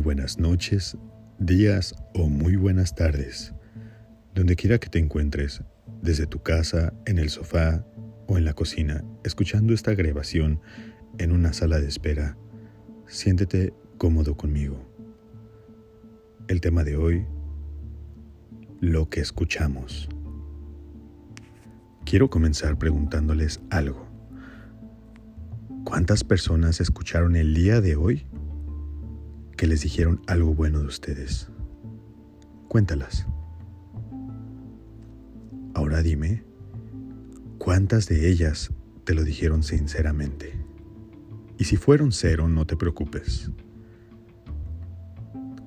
buenas noches, días o muy buenas tardes. Donde quiera que te encuentres, desde tu casa, en el sofá o en la cocina, escuchando esta grabación en una sala de espera, siéntete cómodo conmigo. El tema de hoy, lo que escuchamos. Quiero comenzar preguntándoles algo. ¿Cuántas personas escucharon el día de hoy que les dijeron algo bueno de ustedes? Cuéntalas. Ahora dime, ¿cuántas de ellas te lo dijeron sinceramente? Y si fueron cero, no te preocupes.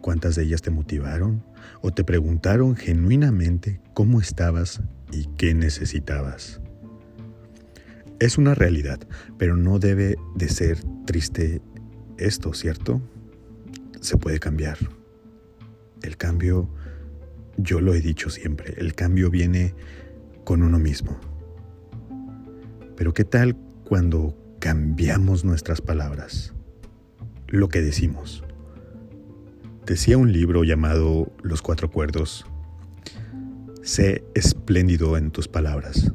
¿Cuántas de ellas te motivaron o te preguntaron genuinamente cómo estabas y qué necesitabas? Es una realidad, pero no debe de ser triste esto, ¿cierto? Se puede cambiar. El cambio, yo lo he dicho siempre, el cambio viene con uno mismo. Pero ¿qué tal cuando cambiamos nuestras palabras? Lo que decimos. Decía un libro llamado Los Cuatro Acuerdos, sé espléndido en tus palabras.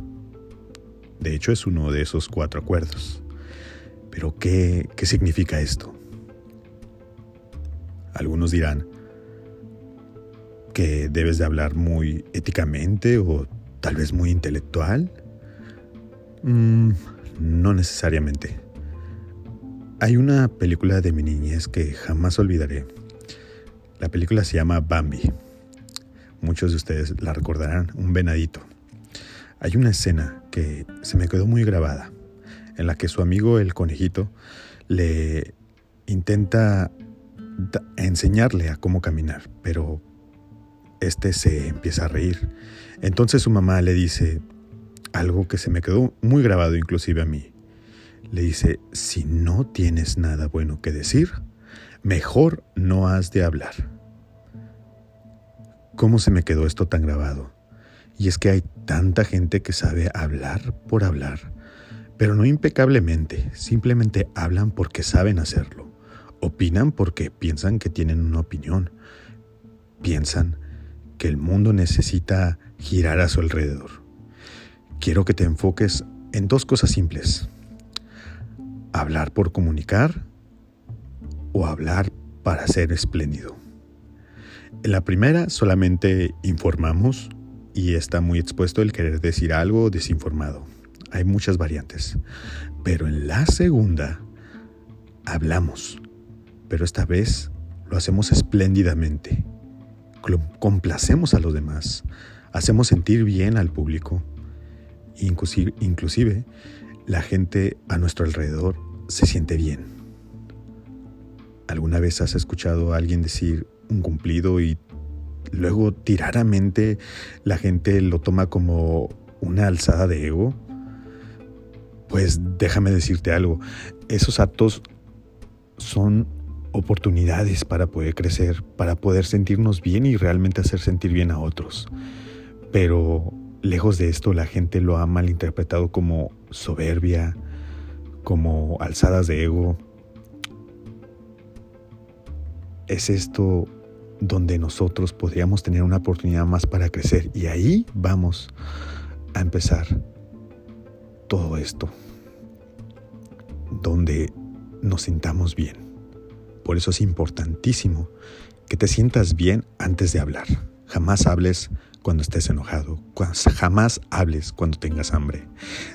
De hecho, es uno de esos cuatro acuerdos. Pero, ¿qué, qué significa esto? Algunos dirán que debes de hablar muy éticamente o tal vez muy intelectual. Mm, no necesariamente. Hay una película de mi niñez que jamás olvidaré. La película se llama Bambi. Muchos de ustedes la recordarán, un venadito. Hay una escena que se me quedó muy grabada, en la que su amigo el conejito le intenta enseñarle a cómo caminar, pero este se empieza a reír. Entonces su mamá le dice algo que se me quedó muy grabado inclusive a mí. Le dice, si no tienes nada bueno que decir, mejor no has de hablar. ¿Cómo se me quedó esto tan grabado? Y es que hay tanta gente que sabe hablar por hablar, pero no impecablemente, simplemente hablan porque saben hacerlo. Opinan porque piensan que tienen una opinión. Piensan que el mundo necesita girar a su alrededor. Quiero que te enfoques en dos cosas simples. Hablar por comunicar o hablar para ser espléndido. En la primera solamente informamos y está muy expuesto el querer decir algo desinformado. Hay muchas variantes. Pero en la segunda, hablamos, pero esta vez lo hacemos espléndidamente. Complacemos a los demás, hacemos sentir bien al público. Inclusive, inclusive la gente a nuestro alrededor se siente bien. ¿Alguna vez has escuchado a alguien decir un cumplido y luego tiraramente la gente lo toma como una alzada de ego, pues déjame decirte algo, esos actos son oportunidades para poder crecer, para poder sentirnos bien y realmente hacer sentir bien a otros. Pero lejos de esto la gente lo ha malinterpretado como soberbia, como alzadas de ego. ¿Es esto donde nosotros podríamos tener una oportunidad más para crecer. Y ahí vamos a empezar todo esto, donde nos sintamos bien. Por eso es importantísimo que te sientas bien antes de hablar. Jamás hables cuando estés enojado, jamás hables cuando tengas hambre.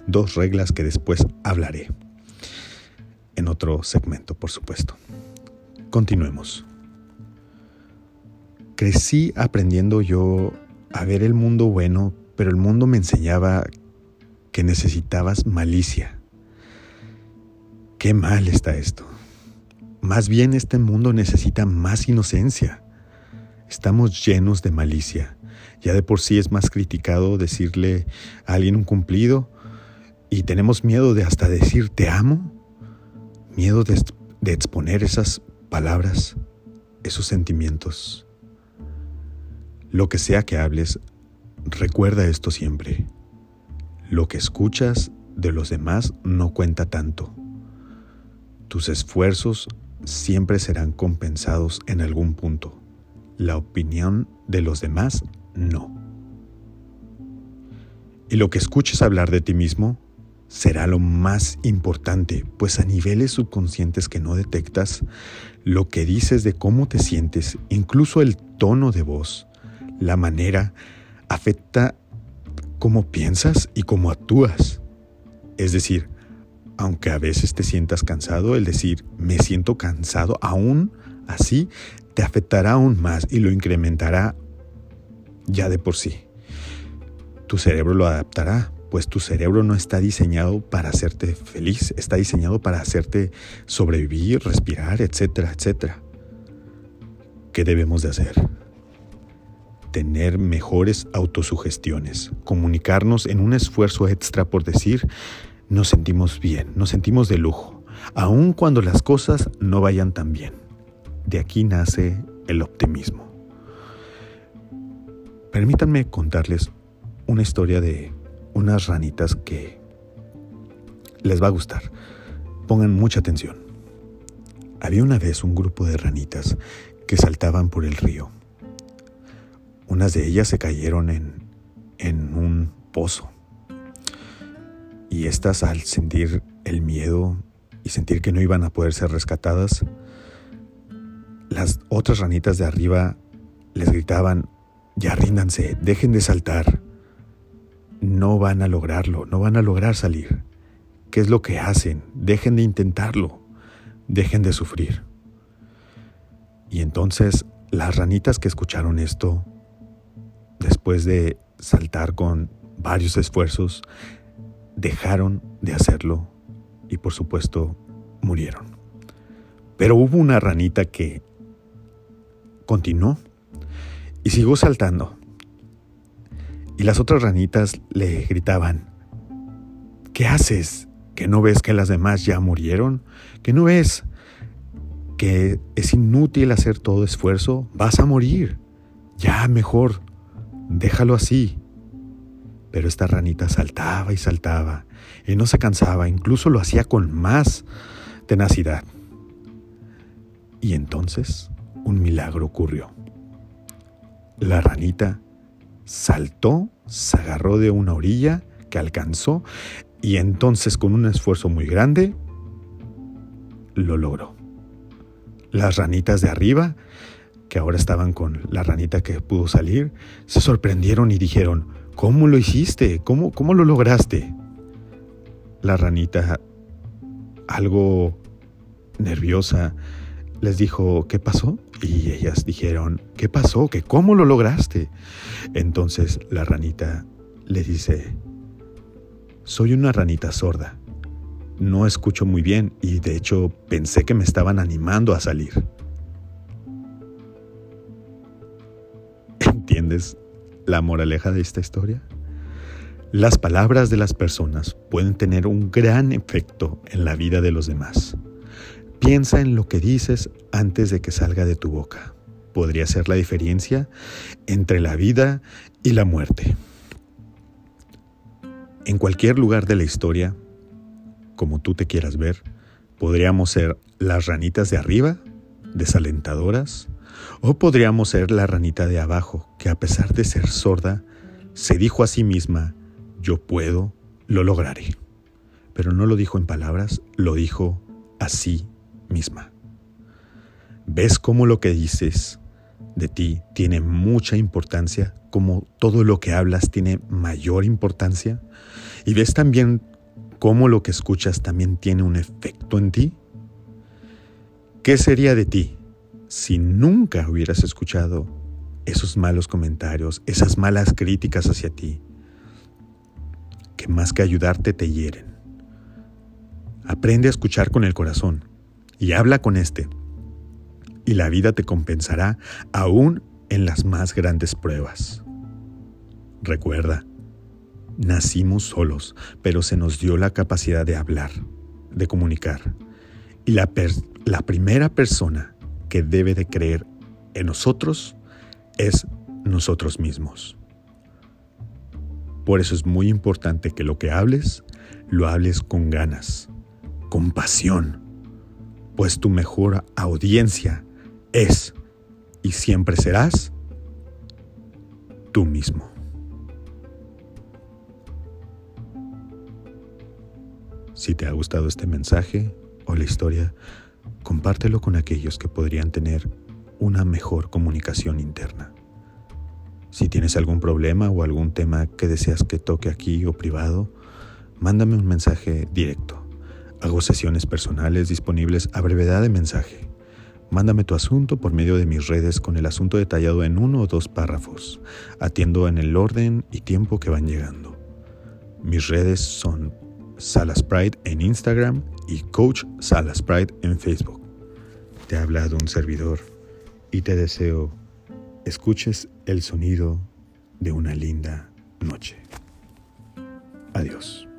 Dos reglas que después hablaré en otro segmento, por supuesto. Continuemos crecí aprendiendo yo a ver el mundo bueno, pero el mundo me enseñaba que necesitabas malicia. Qué mal está esto. Más bien este mundo necesita más inocencia. Estamos llenos de malicia. Ya de por sí es más criticado decirle a alguien un cumplido y tenemos miedo de hasta decir te amo, miedo de, exponer esas palabras, esos sentimientos. Lo que sea que hables, recuerda esto siempre. Lo que escuchas de los demás no cuenta tanto. Tus esfuerzos siempre serán compensados en algún punto. La opinión de los demás no. Y lo que escuches hablar de ti mismo será lo más importante, pues a niveles subconscientes que no detectas, lo que dices de cómo te sientes, incluso el tono de voz, la manera, afecta cómo piensas y cómo actúas. Es decir, aunque a veces te sientas cansado, el decir me siento cansado, aún así te afectará aún más y lo incrementará ya de por sí. Tu cerebro lo adaptará, pues tu cerebro no está diseñado para hacerte feliz, está diseñado para hacerte sobrevivir, respirar, etcétera, etcétera. ¿Qué debemos de hacer? Tener mejores autosugestiones, comunicarnos en un esfuerzo extra por decir, nos sentimos bien, nos sentimos de lujo, aun cuando las cosas no vayan tan bien. De aquí nace el optimismo. Permítanme contarles una historia de unas ranitas que les va a gustar. Pongan mucha atención. Había una vez un grupo de ranitas que saltaban por el río. Unas de ellas se cayeron en, en un pozo y estas al sentir el miedo y sentir que no iban a poder ser rescatadas, las otras ranitas de arriba les gritaban, ya ríndanse, dejen de saltar, no van a lograrlo, no van a lograr salir. ¿Qué es lo que hacen? Dejen de intentarlo, dejen de sufrir. Y entonces las ranitas que escucharon esto, después de saltar con varios esfuerzos, dejaron de hacerlo y por supuesto murieron. Pero hubo una ranita que continuó y siguió saltando. Y las otras ranitas le gritaban, ¿qué haces? ¿Que no ves que las demás ya murieron? ¿Que no ves que es inútil hacer todo esfuerzo? Vas a morir. Ya mejor, déjalo así. Pero esta ranita saltaba y saltaba y no se cansaba, incluso lo hacía con más tenacidad. Y entonces un milagro ocurrió. La ranita saltó, se agarró de una orilla que alcanzó y entonces con un esfuerzo muy grande lo logró. Las ranitas de arriba, que ahora estaban con la ranita que pudo salir, se sorprendieron y dijeron, ¿Cómo lo hiciste? ¿Cómo, cómo lo lograste? La ranita, algo nerviosa, les dijo, ¿qué pasó? Y ellas dijeron, ¿qué pasó? ¿Que cómo lo lograste? Entonces la ranita le dice, soy una ranita sorda. No escucho muy bien y de hecho pensé que me estaban animando a salir. ¿Entiendes la moraleja de esta historia? Las palabras de las personas pueden tener un gran efecto en la vida de los demás. Piensa en lo que dices antes de que salga de tu boca. Podría ser la diferencia entre la vida y la muerte. En cualquier lugar de la historia, como tú te quieras ver, podríamos ser las ranitas de arriba, desalentadoras, o podríamos ser la ranita de abajo, que a pesar de ser sorda, se dijo a sí misma, yo puedo, lo lograré. Pero no lo dijo en palabras, lo dijo a sí misma. ¿Ves cómo lo que dices de ti tiene mucha importancia, como todo lo que hablas tiene mayor importancia? ¿Y ves también cómo lo que escuchas también tiene un efecto en ti? ¿Qué sería de ti si nunca hubieras escuchado esos malos comentarios, esas malas críticas hacia ti, que más que ayudarte te hieren. Aprende a escuchar con el corazón y habla con este, y la vida te compensará aún en las más grandes pruebas. Recuerda, nacimos solos, pero se nos dio la capacidad de hablar, de comunicar. Y la, la primera persona que debe de creer en nosotros es nosotros mismos. Por eso es muy importante que lo que hables, lo hables con ganas, con pasión. pues tu mejor audiencia es y siempre serás tú mismo. Si te ha gustado este mensaje o la historia, compártelo con aquellos que podrían tener una mejor comunicación interna. Si tienes algún problema o algún tema que deseas que toque aquí o privado, mándame un mensaje directo. Hago sesiones personales disponibles a brevedad de mensaje. Mándame tu asunto por medio de mis redes con el asunto detallado en uno o dos párrafos. Atiendo en el orden y tiempo que van llegando. Mis redes son Salas Pride en Instagram y Coach Salas Pride en Facebook. Te ha hablado un servidor y te deseo escuches el sonido de una linda noche. Adiós.